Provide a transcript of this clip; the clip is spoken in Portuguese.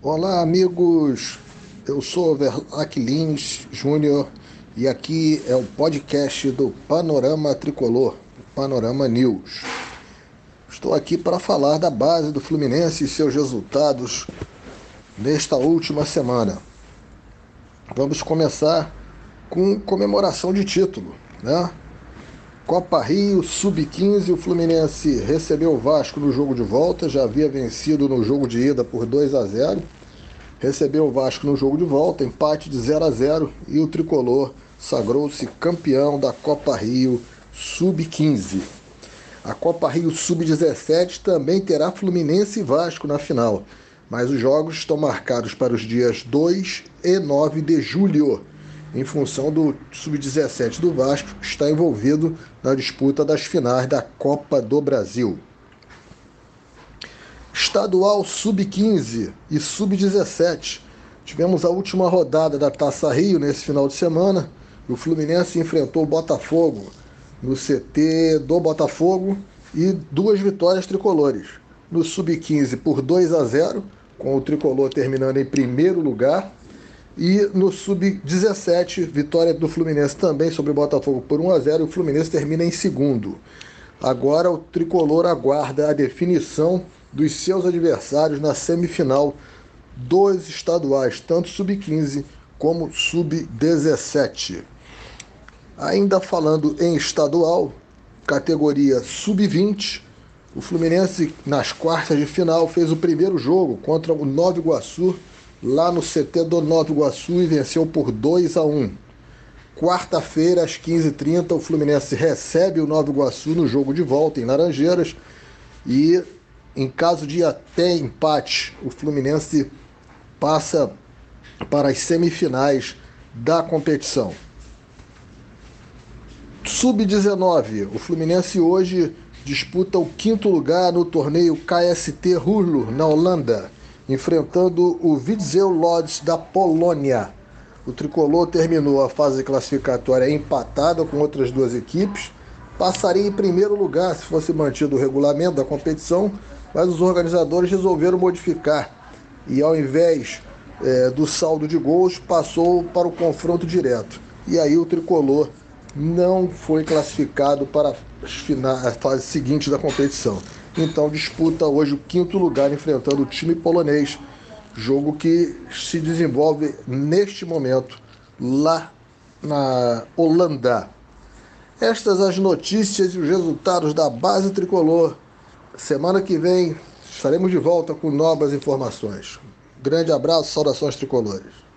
Olá, amigos. Eu sou Verlac Lins Júnior e aqui é o podcast do Panorama Tricolor, Panorama News. Estou aqui para falar da base do Fluminense e seus resultados nesta última semana. Vamos começar com comemoração de título, né? Copa Rio, Sub-15, o Fluminense recebeu o Vasco no jogo de volta, já havia vencido no jogo de ida por 2 a 0. Recebeu o Vasco no jogo de volta, empate de 0 a 0 e o tricolor sagrou-se campeão da Copa Rio Sub-15. A Copa Rio Sub-17 também terá Fluminense e Vasco na final, mas os jogos estão marcados para os dias 2 e 9 de julho em função do sub-17 do Vasco, está envolvido na disputa das finais da Copa do Brasil. Estadual sub-15 e sub-17. Tivemos a última rodada da Taça Rio nesse final de semana. O Fluminense enfrentou o Botafogo no CT do Botafogo e duas vitórias tricolores. No sub-15 por 2 a 0, com o tricolor terminando em primeiro lugar e no Sub-17, vitória do Fluminense também sobre o Botafogo por 1 a 0 e o Fluminense termina em segundo. Agora o tricolor aguarda a definição dos seus adversários na semifinal dos estaduais, tanto Sub-15 como Sub-17. Ainda falando em estadual, categoria Sub-20, o Fluminense nas quartas de final fez o primeiro jogo contra o Nova Iguaçu lá no CT do Nova Iguaçu e venceu por 2 a 1. Quarta-feira, às 15h30, o Fluminense recebe o Nova Iguaçu no jogo de volta em Laranjeiras e, em caso de até empate, o Fluminense passa para as semifinais da competição. Sub-19, o Fluminense hoje disputa o quinto lugar no torneio KST Hurlo, na Holanda enfrentando o Widzew Lodz da Polônia. O tricolor terminou a fase classificatória empatada com outras duas equipes, passaria em primeiro lugar se fosse mantido o regulamento da competição, mas os organizadores resolveram modificar e ao invés é, do saldo de gols passou para o confronto direto. E aí o tricolor não foi classificado para a fase seguinte da competição então disputa hoje o quinto lugar enfrentando o time polonês, jogo que se desenvolve neste momento lá na Holanda. Estas as notícias e os resultados da base tricolor. Semana que vem estaremos de volta com novas informações. Grande abraço, saudações tricolores.